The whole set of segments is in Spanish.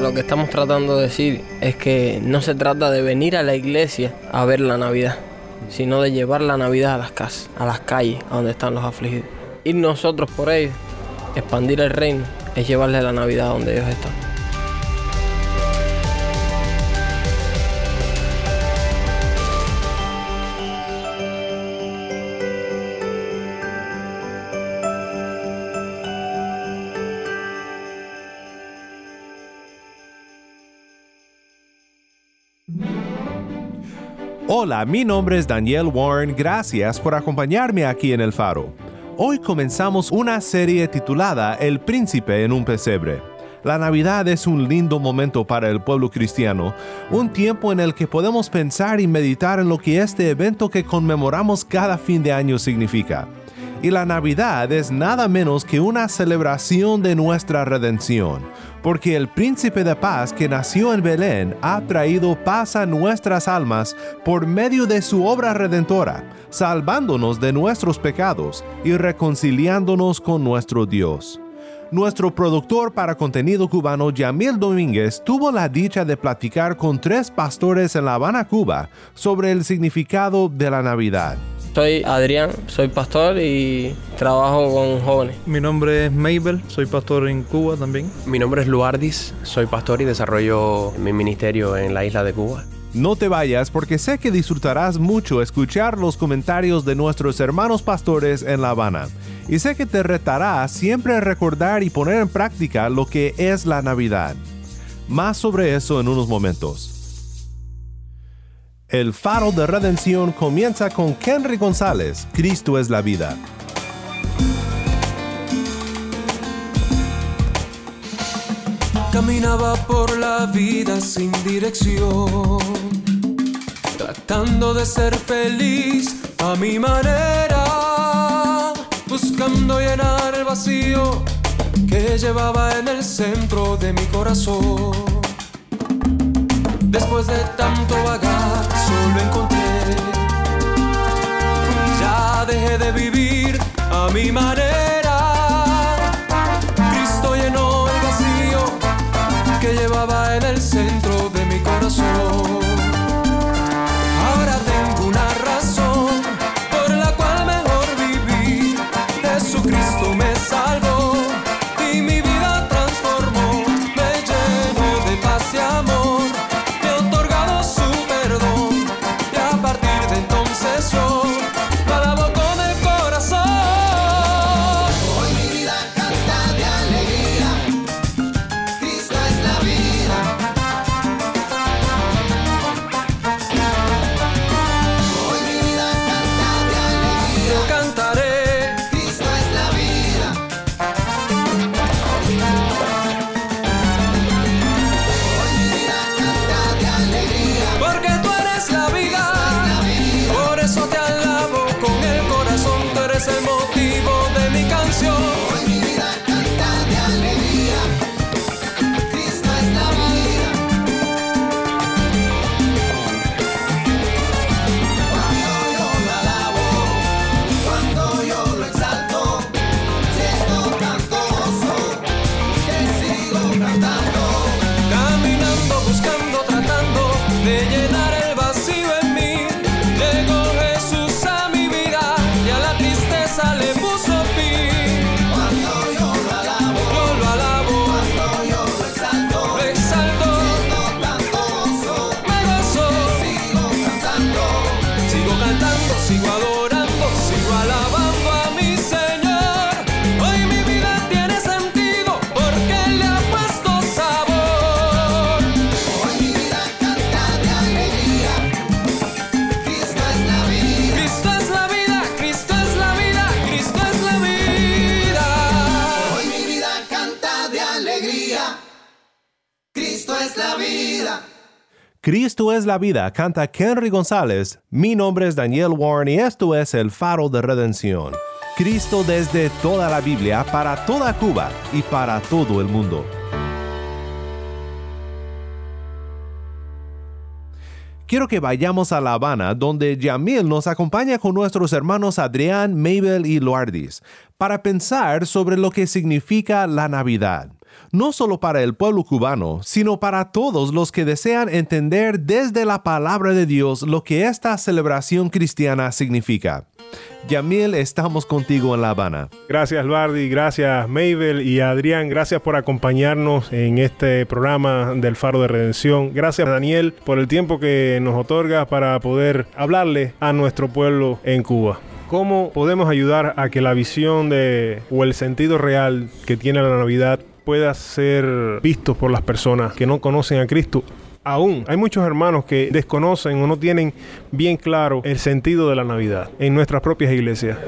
Lo que estamos tratando de decir es que no se trata de venir a la iglesia a ver la Navidad, sino de llevar la Navidad a las casas, a las calles, a donde están los afligidos. Ir nosotros por ellos, expandir el reino, es llevarle la Navidad a donde ellos están. Hola, mi nombre es Daniel Warren, gracias por acompañarme aquí en El Faro. Hoy comenzamos una serie titulada El Príncipe en un pesebre. La Navidad es un lindo momento para el pueblo cristiano, un tiempo en el que podemos pensar y meditar en lo que este evento que conmemoramos cada fin de año significa. Y la Navidad es nada menos que una celebración de nuestra redención, porque el príncipe de paz que nació en Belén ha traído paz a nuestras almas por medio de su obra redentora, salvándonos de nuestros pecados y reconciliándonos con nuestro Dios. Nuestro productor para contenido cubano, Yamil Domínguez, tuvo la dicha de platicar con tres pastores en La Habana, Cuba, sobre el significado de la Navidad. Soy Adrián, soy pastor y trabajo con jóvenes. Mi nombre es Mabel, soy pastor en Cuba también. Mi nombre es Luardis, soy pastor y desarrollo mi ministerio en la isla de Cuba. No te vayas porque sé que disfrutarás mucho escuchar los comentarios de nuestros hermanos pastores en La Habana. Y sé que te retará siempre recordar y poner en práctica lo que es la Navidad. Más sobre eso en unos momentos. El faro de redención comienza con Henry González, Cristo es la vida. Caminaba por la vida sin dirección, tratando de ser feliz a mi manera, buscando llenar el vacío que llevaba en el centro de mi corazón. Después de tanto vagar, solo encontré. Ya dejé de vivir a mi manera. Cristo llenó el vacío que llevaba en el centro de mi corazón. Cristo es la vida, canta Henry González. Mi nombre es Daniel Warren y esto es el faro de redención. Cristo desde toda la Biblia, para toda Cuba y para todo el mundo. Quiero que vayamos a La Habana, donde Yamil nos acompaña con nuestros hermanos Adrián, Mabel y Loardis, para pensar sobre lo que significa la Navidad. No solo para el pueblo cubano, sino para todos los que desean entender desde la palabra de Dios lo que esta celebración cristiana significa. Yamiel, estamos contigo en La Habana. Gracias Bardi, gracias Mabel y Adrián, gracias por acompañarnos en este programa del Faro de Redención. Gracias Daniel por el tiempo que nos otorga para poder hablarle a nuestro pueblo en Cuba. ¿Cómo podemos ayudar a que la visión de o el sentido real que tiene la Navidad pueda ser visto por las personas que no conocen a Cristo aún hay muchos hermanos que desconocen o no tienen bien claro el sentido de la Navidad en nuestras propias iglesias.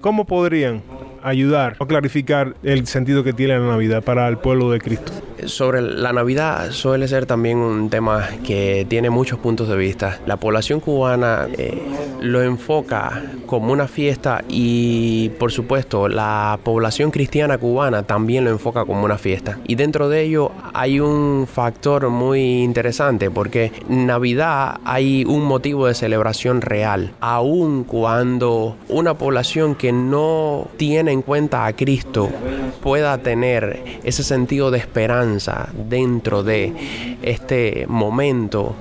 ¿Cómo podrían ayudar o clarificar el sentido que tiene la Navidad para el pueblo de Cristo? Sobre la Navidad suele ser también un tema que tiene muchos puntos de vista. La población cubana eh, lo enfoca como una fiesta y por supuesto la población cristiana cubana también lo enfoca como una fiesta. Y dentro de ello hay un factor muy interesante porque Navidad hay un motivo de celebración real, aun cuando una población que no tiene en cuenta a Cristo pueda tener ese sentido de esperanza dentro de este momento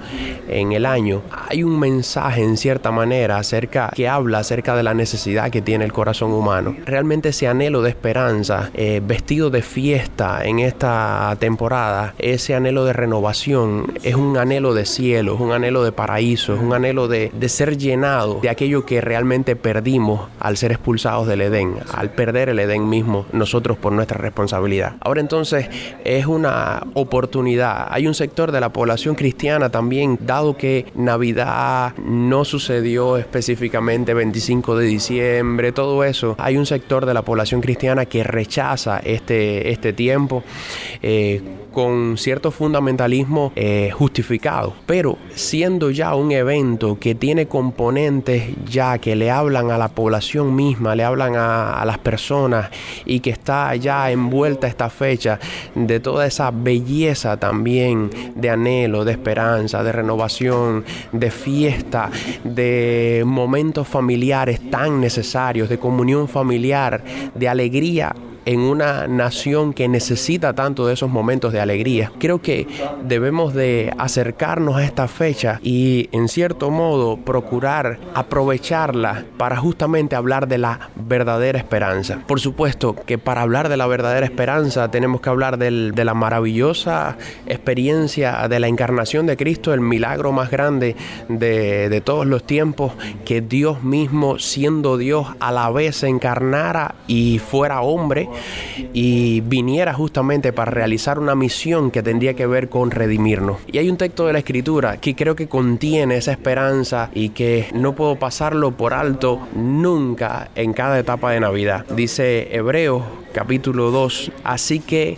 en el año, hay un mensaje en cierta manera acerca que habla acerca de la necesidad que tiene el corazón humano. Realmente ese anhelo de esperanza, eh, vestido de fiesta en esta temporada, ese anhelo de renovación, es un anhelo de cielo, es un anhelo de paraíso, es un anhelo de, de ser llenado de aquello que realmente perdimos al ser expulsados del Edén, al perder el Edén mismo nosotros por nuestra responsabilidad. Ahora entonces es una oportunidad. Hay un sector de la población cristiana también, dado que Navidad no sucedió específicamente 25 de diciembre, todo eso, hay un sector de la población cristiana que rechaza este, este tiempo. Eh, con cierto fundamentalismo eh, justificado, pero siendo ya un evento que tiene componentes ya que le hablan a la población misma, le hablan a, a las personas y que está ya envuelta esta fecha de toda esa belleza también de anhelo, de esperanza, de renovación, de fiesta, de momentos familiares tan necesarios, de comunión familiar, de alegría en una nación que necesita tanto de esos momentos de alegría. Creo que debemos de acercarnos a esta fecha y en cierto modo procurar aprovecharla para justamente hablar de la verdadera esperanza. Por supuesto que para hablar de la verdadera esperanza tenemos que hablar de la maravillosa experiencia de la encarnación de Cristo, el milagro más grande de, de todos los tiempos, que Dios mismo siendo Dios a la vez se encarnara y fuera hombre y viniera justamente para realizar una misión que tendría que ver con redimirnos. Y hay un texto de la escritura que creo que contiene esa esperanza y que no puedo pasarlo por alto nunca en cada etapa de Navidad. Dice Hebreos capítulo 2, así que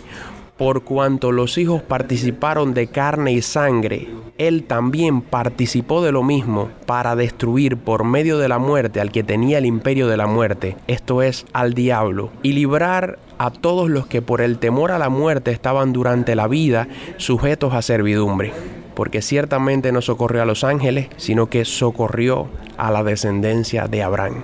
por cuanto los hijos participaron de carne y sangre, él también participó de lo mismo para destruir por medio de la muerte al que tenía el imperio de la muerte, esto es, al diablo, y librar a todos los que por el temor a la muerte estaban durante la vida sujetos a servidumbre. Porque ciertamente no socorrió a los ángeles, sino que socorrió a la descendencia de Abraham.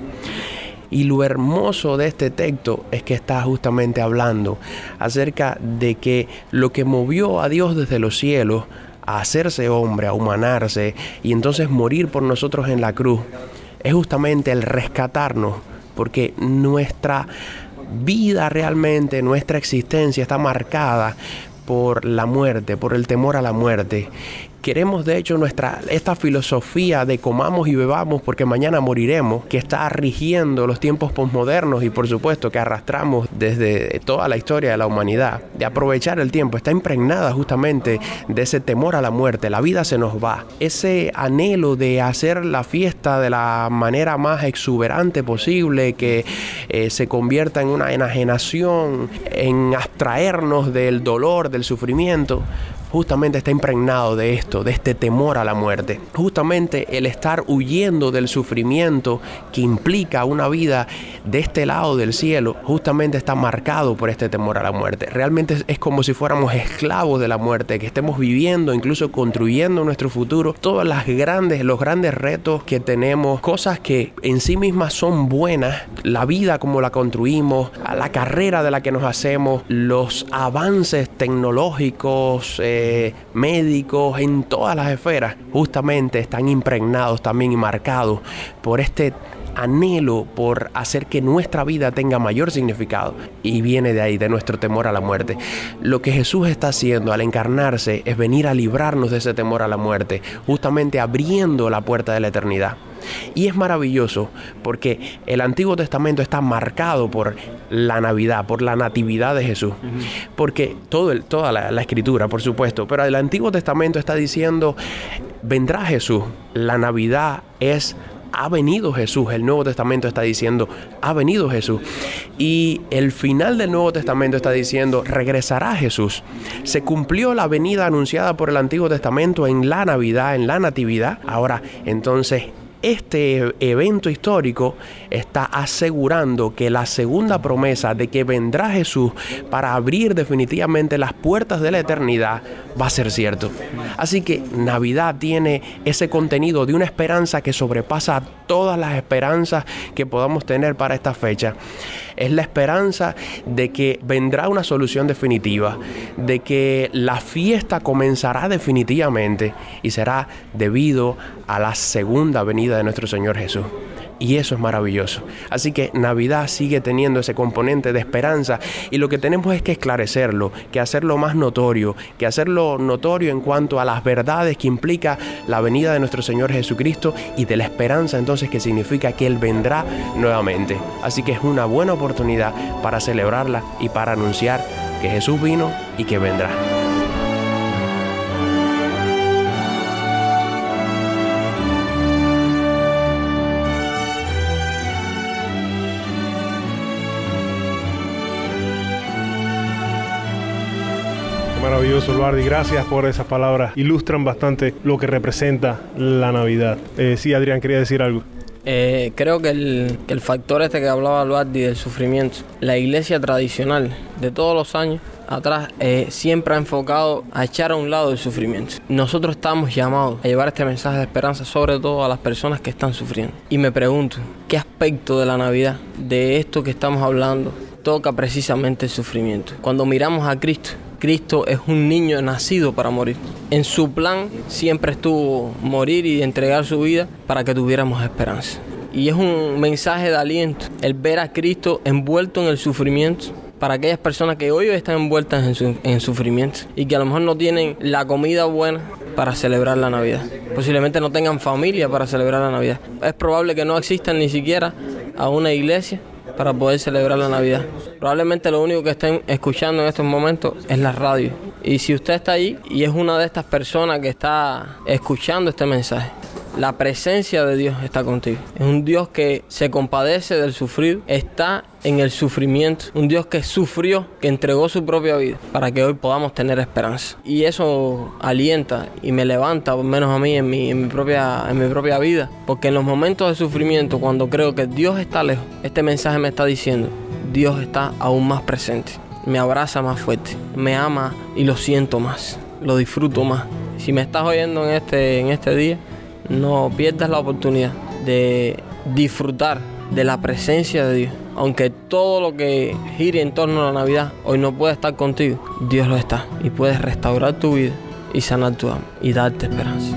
Y lo hermoso de este texto es que está justamente hablando acerca de que lo que movió a Dios desde los cielos a hacerse hombre, a humanarse y entonces morir por nosotros en la cruz, es justamente el rescatarnos, porque nuestra vida realmente, nuestra existencia está marcada por la muerte, por el temor a la muerte. Queremos de hecho nuestra esta filosofía de comamos y bebamos porque mañana moriremos, que está rigiendo los tiempos posmodernos y por supuesto que arrastramos desde toda la historia de la humanidad, de aprovechar el tiempo, está impregnada justamente de ese temor a la muerte, la vida se nos va. Ese anhelo de hacer la fiesta de la manera más exuberante posible, que eh, se convierta en una enajenación, en abstraernos del dolor, del sufrimiento, justamente está impregnado de esto, de este temor a la muerte. Justamente el estar huyendo del sufrimiento que implica una vida de este lado del cielo, justamente está marcado por este temor a la muerte. Realmente es como si fuéramos esclavos de la muerte, que estemos viviendo, incluso construyendo nuestro futuro, todas las grandes, los grandes retos que tenemos, cosas que en sí mismas son buenas, la vida como la construimos, la carrera de la que nos hacemos, los avances tecnológicos, eh, médicos, en todas las esferas, justamente están impregnados también y marcados por este anhelo por hacer que nuestra vida tenga mayor significado y viene de ahí, de nuestro temor a la muerte. Lo que Jesús está haciendo al encarnarse es venir a librarnos de ese temor a la muerte, justamente abriendo la puerta de la eternidad. Y es maravilloso porque el Antiguo Testamento está marcado por la Navidad, por la natividad de Jesús. Porque todo el, toda la, la escritura, por supuesto, pero el Antiguo Testamento está diciendo, vendrá Jesús. La Navidad es ha venido Jesús. El Nuevo Testamento está diciendo, ha venido Jesús. Y el final del Nuevo Testamento está diciendo, regresará Jesús. Se cumplió la venida anunciada por el Antiguo Testamento en la Navidad, en la Natividad. Ahora, entonces, este evento histórico está asegurando que la segunda promesa de que vendrá Jesús para abrir definitivamente las puertas de la eternidad va a ser cierto. Así que Navidad tiene ese contenido de una esperanza que sobrepasa todas las esperanzas que podamos tener para esta fecha. Es la esperanza de que vendrá una solución definitiva, de que la fiesta comenzará definitivamente y será debido a la segunda venida de nuestro Señor Jesús. Y eso es maravilloso. Así que Navidad sigue teniendo ese componente de esperanza y lo que tenemos es que esclarecerlo, que hacerlo más notorio, que hacerlo notorio en cuanto a las verdades que implica la venida de nuestro Señor Jesucristo y de la esperanza entonces que significa que Él vendrá nuevamente. Así que es una buena oportunidad para celebrarla y para anunciar que Jesús vino y que vendrá. Maravilloso, Luardi. Gracias por esas palabras. Ilustran bastante lo que representa la Navidad. Eh, sí, Adrián, quería decir algo. Eh, creo que el, factor este que hablaba Luardi del sufrimiento, la iglesia tradicional de todos los años atrás eh, siempre ha enfocado a echar a un lado el sufrimiento. Nosotros estamos llamados a llevar este mensaje de esperanza sobre todo a las personas que están sufriendo. Y me pregunto, ¿qué aspecto de la Navidad, de esto que estamos hablando, toca precisamente el sufrimiento? Cuando miramos a Cristo, Cristo es un niño nacido para morir. En su plan siempre estuvo morir y entregar su vida para que tuviéramos esperanza. Y es un mensaje de aliento el ver a Cristo envuelto en el sufrimiento para aquellas personas que hoy están envueltas en, su, en sufrimiento y que a lo mejor no tienen la comida buena para celebrar la Navidad. Posiblemente no tengan familia para celebrar la Navidad. Es probable que no existan ni siquiera a una iglesia para poder celebrar la Navidad. Probablemente lo único que estén escuchando en estos momentos es la radio. Y si usted está ahí y es una de estas personas que está escuchando este mensaje, la presencia de Dios está contigo. Es un Dios que se compadece del sufrido, está en el sufrimiento, un Dios que sufrió, que entregó su propia vida para que hoy podamos tener esperanza. Y eso alienta y me levanta, por menos a mí, en mi, en mi, propia, en mi propia vida. Porque en los momentos de sufrimiento, cuando creo que Dios está lejos, este mensaje me está diciendo, Dios está aún más presente. Me abraza más fuerte, me ama y lo siento más, lo disfruto más. Si me estás oyendo en este, en este día, no pierdas la oportunidad de disfrutar de la presencia de Dios. Aunque todo lo que gire en torno a la Navidad hoy no puede estar contigo, Dios lo está y puedes restaurar tu vida y sanar tu alma y darte esperanza.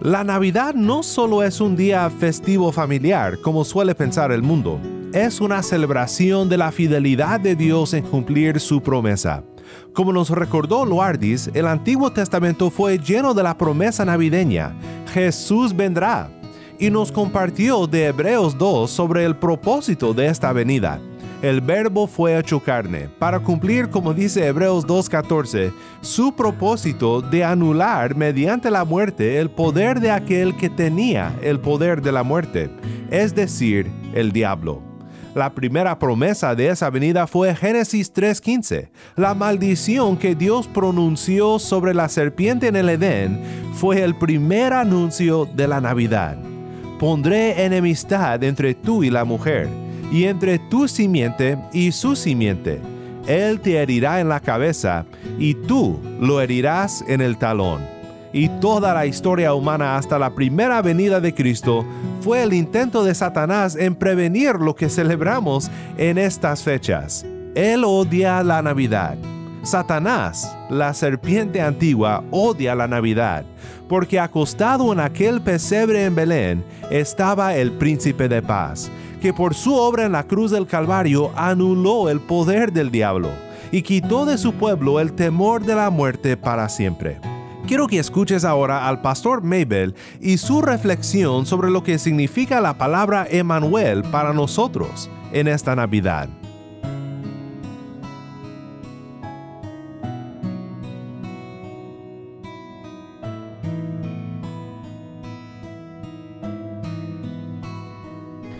La Navidad no solo es un día festivo familiar, como suele pensar el mundo, es una celebración de la fidelidad de Dios en cumplir su promesa. Como nos recordó Loardis, el Antiguo Testamento fue lleno de la promesa navideña, Jesús vendrá, y nos compartió de Hebreos 2 sobre el propósito de esta venida. El verbo fue hecho carne, para cumplir, como dice Hebreos 2.14, su propósito de anular mediante la muerte el poder de aquel que tenía el poder de la muerte, es decir, el diablo. La primera promesa de esa venida fue Génesis 3.15. La maldición que Dios pronunció sobre la serpiente en el Edén fue el primer anuncio de la Navidad. Pondré enemistad entre tú y la mujer, y entre tu simiente y su simiente. Él te herirá en la cabeza, y tú lo herirás en el talón. Y toda la historia humana hasta la primera venida de Cristo fue el intento de Satanás en prevenir lo que celebramos en estas fechas. Él odia la Navidad. Satanás, la serpiente antigua, odia la Navidad, porque acostado en aquel pesebre en Belén estaba el príncipe de paz, que por su obra en la cruz del Calvario anuló el poder del diablo y quitó de su pueblo el temor de la muerte para siempre. Quiero que escuches ahora al pastor Mabel y su reflexión sobre lo que significa la palabra Emmanuel para nosotros en esta Navidad.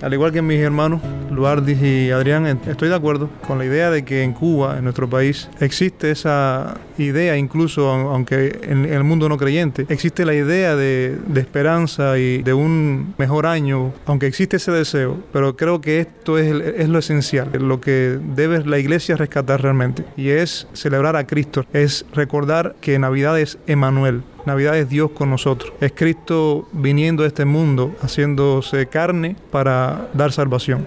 Al igual que mis hermanos, Luardis y Adrián, estoy de acuerdo con la idea de que en Cuba, en nuestro país, existe esa idea, incluso aunque en el mundo no creyente, existe la idea de, esperanza y de un mejor año, aunque existe ese deseo, pero creo que esto es, es lo esencial, lo que debe la iglesia rescatar realmente, y es celebrar a Cristo, es recordar que Navidad es Emanuel, Navidad es Dios con nosotros. Es Cristo viniendo a este mundo, haciéndose carne para dar salvación.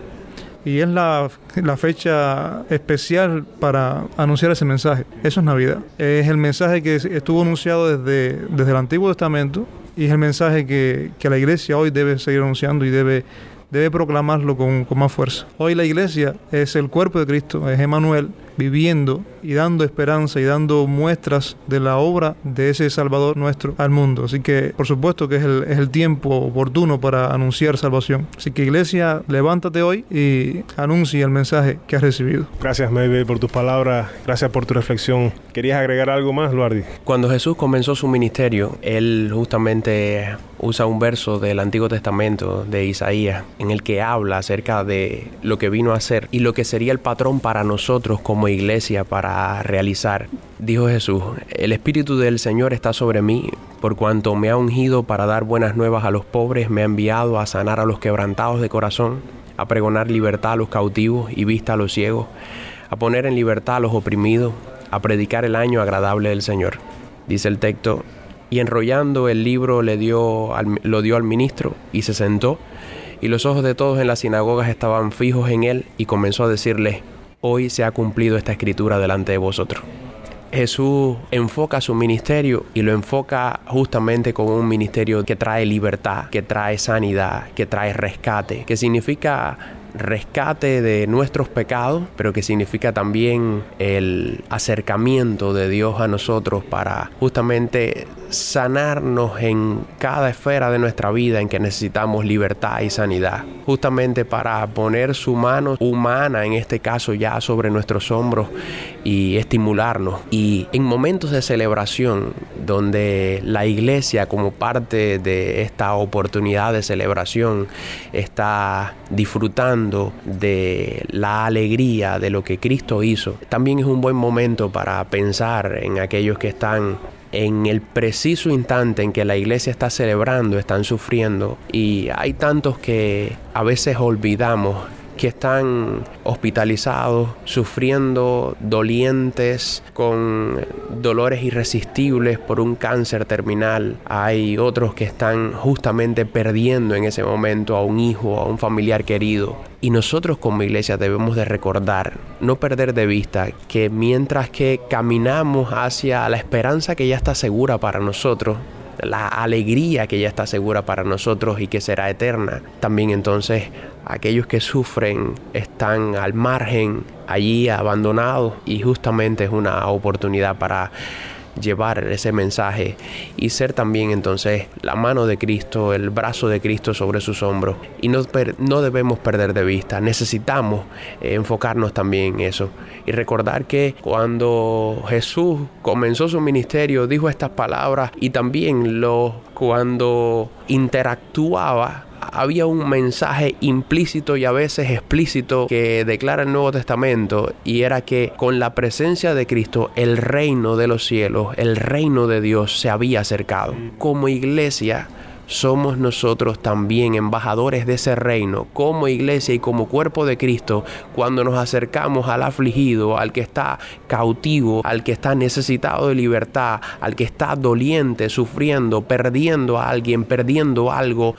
Y es la, la, fecha especial para anunciar ese mensaje. Eso es Navidad. Es el mensaje que estuvo anunciado desde, desde el Antiguo Testamento y es el mensaje que, que la iglesia hoy debe seguir anunciando y debe debe proclamarlo con, con, más fuerza. Hoy la iglesia es el cuerpo de Cristo, es Emanuel viviendo y dando esperanza y dando muestras de la obra de ese Salvador nuestro al mundo. Así que por supuesto que es el, es el tiempo oportuno para anunciar salvación. Así que iglesia, levántate hoy y anuncia el mensaje que has recibido. Gracias Maybe por tus palabras, gracias por tu reflexión. ¿Querías agregar algo más, Luardi? Cuando Jesús comenzó su ministerio, él justamente usa un verso del Antiguo Testamento de Isaías en el que habla acerca de lo que vino a hacer y lo que sería el patrón para nosotros como iglesia para realizar. Dijo Jesús, el Espíritu del Señor está sobre mí, por cuanto me ha ungido para dar buenas nuevas a los pobres, me ha enviado a sanar a los quebrantados de corazón, a pregonar libertad a los cautivos y vista a los ciegos, a poner en libertad a los oprimidos, a predicar el año agradable del Señor. Dice el texto, y enrollando el libro le dio al, lo dio al ministro y se sentó, y los ojos de todos en las sinagogas estaban fijos en él, y comenzó a decirles, hoy se ha cumplido esta escritura delante de vosotros. Jesús enfoca su ministerio y lo enfoca justamente como un ministerio que trae libertad, que trae sanidad, que trae rescate, que significa rescate de nuestros pecados, pero que significa también el acercamiento de Dios a nosotros para justamente sanarnos en cada esfera de nuestra vida en que necesitamos libertad y sanidad. Justamente para poner su mano humana, en este caso ya sobre nuestros hombros y estimularnos. Y en momentos de celebración, donde la iglesia como parte de esta oportunidad de celebración está disfrutando de la alegría de lo que Cristo hizo, también es un buen momento para pensar en aquellos que están en el preciso instante en que la iglesia está celebrando, están sufriendo y hay tantos que a veces olvidamos que están hospitalizados, sufriendo, dolientes, con dolores irresistibles por un cáncer terminal. Hay otros que están justamente perdiendo en ese momento a un hijo, a un familiar querido. Y nosotros como iglesia debemos de recordar, no perder de vista que mientras que caminamos hacia la esperanza que ya está segura para nosotros, la alegría que ya está segura para nosotros y que será eterna. También entonces aquellos que sufren están al margen, allí abandonados y justamente es una oportunidad para llevar ese mensaje y ser también entonces la mano de Cristo, el brazo de Cristo sobre sus hombros. Y no, no debemos perder de vista, necesitamos eh, enfocarnos también en eso y recordar que cuando Jesús comenzó su ministerio dijo estas palabras y también lo cuando interactuaba había un mensaje implícito y a veces explícito que declara el Nuevo Testamento y era que con la presencia de Cristo el reino de los cielos, el reino de Dios se había acercado. Como iglesia somos nosotros también embajadores de ese reino, como iglesia y como cuerpo de Cristo, cuando nos acercamos al afligido, al que está cautivo, al que está necesitado de libertad, al que está doliente, sufriendo, perdiendo a alguien, perdiendo algo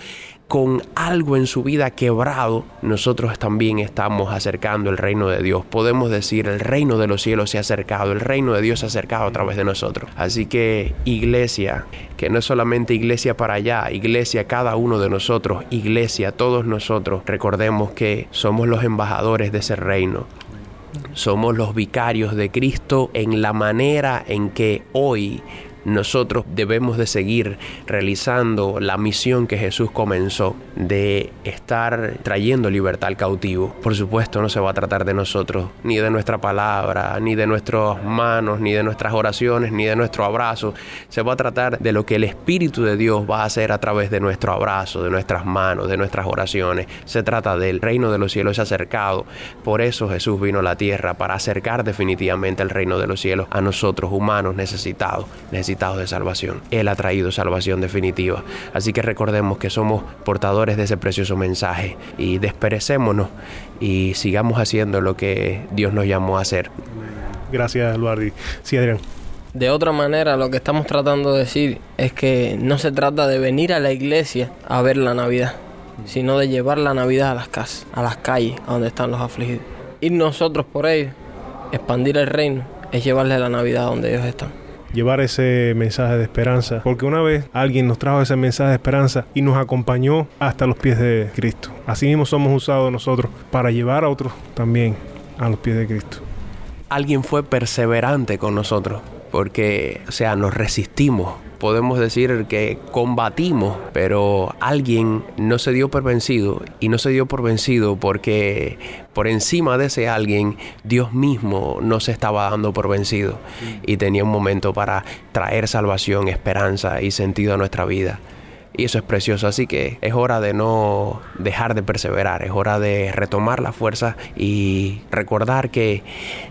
con algo en su vida quebrado, nosotros también estamos acercando el reino de Dios. Podemos decir, el reino de los cielos se ha acercado, el reino de Dios se ha acercado a través de nosotros. Así que iglesia, que no es solamente iglesia para allá, iglesia cada uno de nosotros, iglesia todos nosotros, recordemos que somos los embajadores de ese reino. Somos los vicarios de Cristo en la manera en que hoy nosotros debemos de seguir realizando la misión que Jesús comenzó de estar trayendo libertad al cautivo. Por supuesto, no se va a tratar de nosotros, ni de nuestra palabra, ni de nuestras manos, ni de nuestras oraciones, ni de nuestro abrazo. Se va a tratar de lo que el Espíritu de Dios va a hacer a través de nuestro abrazo, de nuestras manos, de nuestras oraciones. Se trata del reino de los cielos acercado. Por eso Jesús vino a la tierra, para acercar definitivamente el reino de los cielos a nosotros, humanos necesitados, necesitados de salvación. Él ha traído salvación definitiva. Así que recordemos que somos portadores de ese precioso mensaje y desperecémonos y sigamos haciendo lo que Dios nos llamó a hacer. Gracias, Luardi. Sí, Adrián. De otra manera, lo que estamos tratando de decir es que no se trata de venir a la iglesia a ver la Navidad, sino de llevar la Navidad a las casas, a las calles, a donde están los afligidos. Ir nosotros por ellos, expandir el reino, es llevarle la Navidad a donde ellos están. Llevar ese mensaje de esperanza, porque una vez alguien nos trajo ese mensaje de esperanza y nos acompañó hasta los pies de Cristo. Así mismo somos usados nosotros para llevar a otros también a los pies de Cristo. Alguien fue perseverante con nosotros, porque, o sea, nos resistimos. Podemos decir que combatimos, pero alguien no se dio por vencido y no se dio por vencido porque por encima de ese alguien Dios mismo no se estaba dando por vencido y tenía un momento para traer salvación, esperanza y sentido a nuestra vida. Y eso es precioso, así que es hora de no dejar de perseverar, es hora de retomar la fuerza y recordar que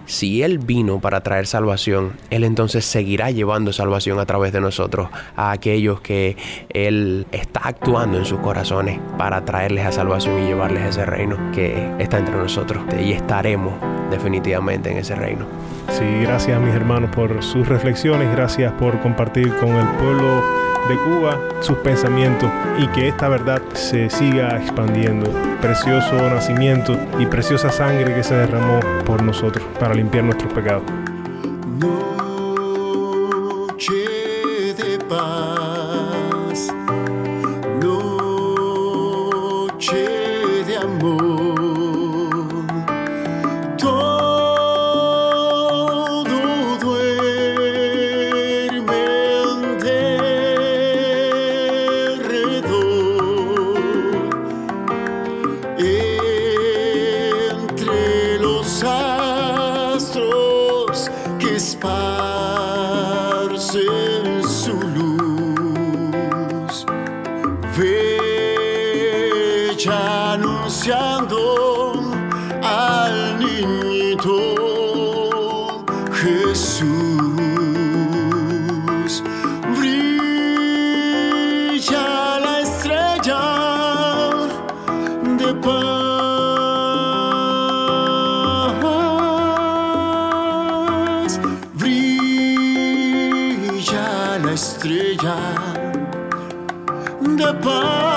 si Él vino para traer salvación, Él entonces seguirá llevando salvación a través de nosotros a aquellos que Él está actuando en sus corazones para traerles a salvación y llevarles a ese reino que está entre nosotros. Y estaremos definitivamente en ese reino. Sí, gracias mis hermanos por sus reflexiones, gracias por compartir con el pueblo de Cuba sus pensamientos y que esta verdad se siga expandiendo. Precioso nacimiento y preciosa sangre que se derramó por nosotros para limpiar nuestros pecados. Estrella de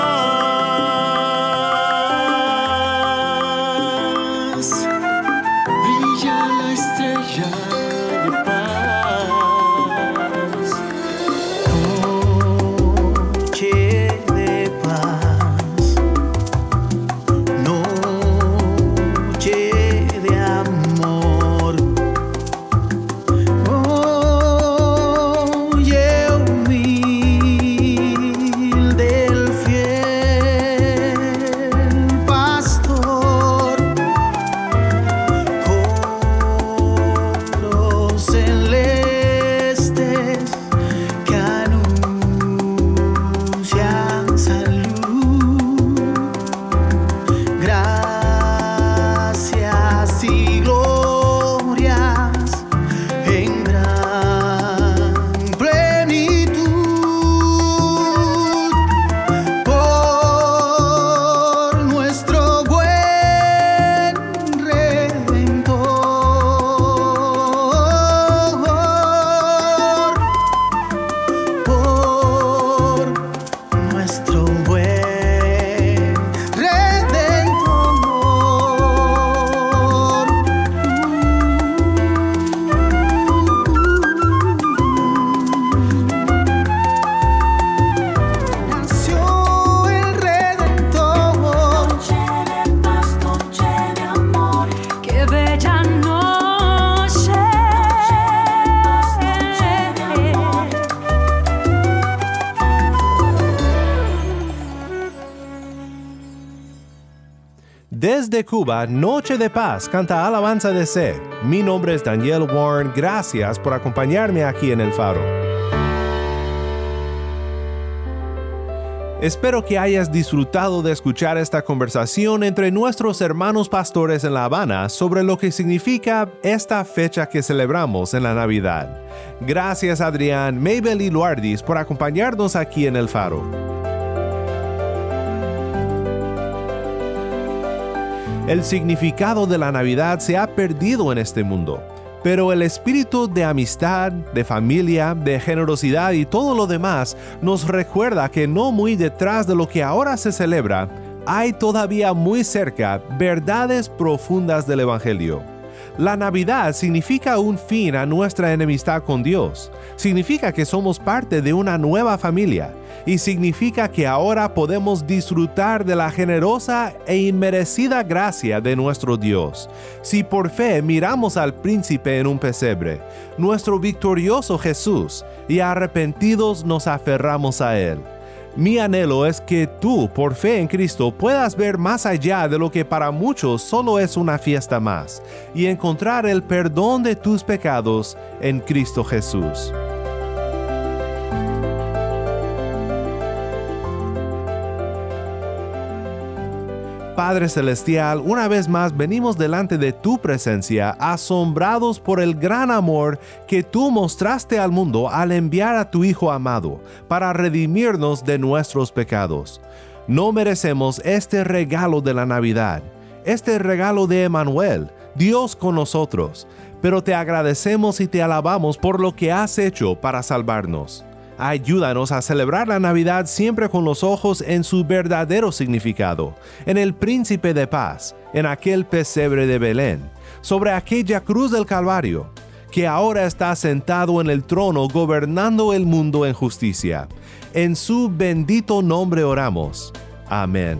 Desde Cuba, Noche de Paz canta Alabanza de C. Mi nombre es Daniel Warren, gracias por acompañarme aquí en El Faro. Espero que hayas disfrutado de escuchar esta conversación entre nuestros hermanos pastores en La Habana sobre lo que significa esta fecha que celebramos en la Navidad. Gracias Adrián, Mabel y Luardis por acompañarnos aquí en El Faro. El significado de la Navidad se ha perdido en este mundo, pero el espíritu de amistad, de familia, de generosidad y todo lo demás nos recuerda que no muy detrás de lo que ahora se celebra, hay todavía muy cerca verdades profundas del Evangelio. La Navidad significa un fin a nuestra enemistad con Dios, significa que somos parte de una nueva familia y significa que ahora podemos disfrutar de la generosa e inmerecida gracia de nuestro Dios. Si por fe miramos al príncipe en un pesebre, nuestro victorioso Jesús, y arrepentidos nos aferramos a él. Mi anhelo es que tú, por fe en Cristo, puedas ver más allá de lo que para muchos solo es una fiesta más, y encontrar el perdón de tus pecados en Cristo Jesús. Padre Celestial, una vez más venimos delante de tu presencia, asombrados por el gran amor que tú mostraste al mundo al enviar a tu Hijo amado, para redimirnos de nuestros pecados. No merecemos este regalo de la Navidad, este regalo de Emanuel, Dios con nosotros, pero te agradecemos y te alabamos por lo que has hecho para salvarnos. Ayúdanos a celebrar la Navidad siempre con los ojos en su verdadero significado, en el príncipe de paz, en aquel pesebre de Belén, sobre aquella cruz del Calvario, que ahora está sentado en el trono gobernando el mundo en justicia. En su bendito nombre oramos. Amén.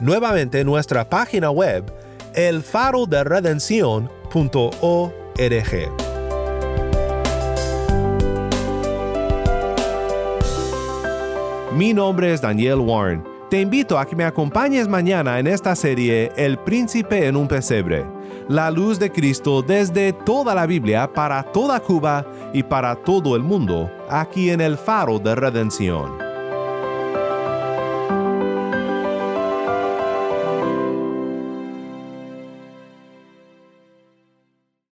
nuevamente nuestra página web elfaroderedencion.org. Mi nombre es Daniel Warren. Te invito a que me acompañes mañana en esta serie El Príncipe en un Pesebre. La luz de Cristo desde toda la Biblia para toda Cuba y para todo el mundo, aquí en el Faro de Redención.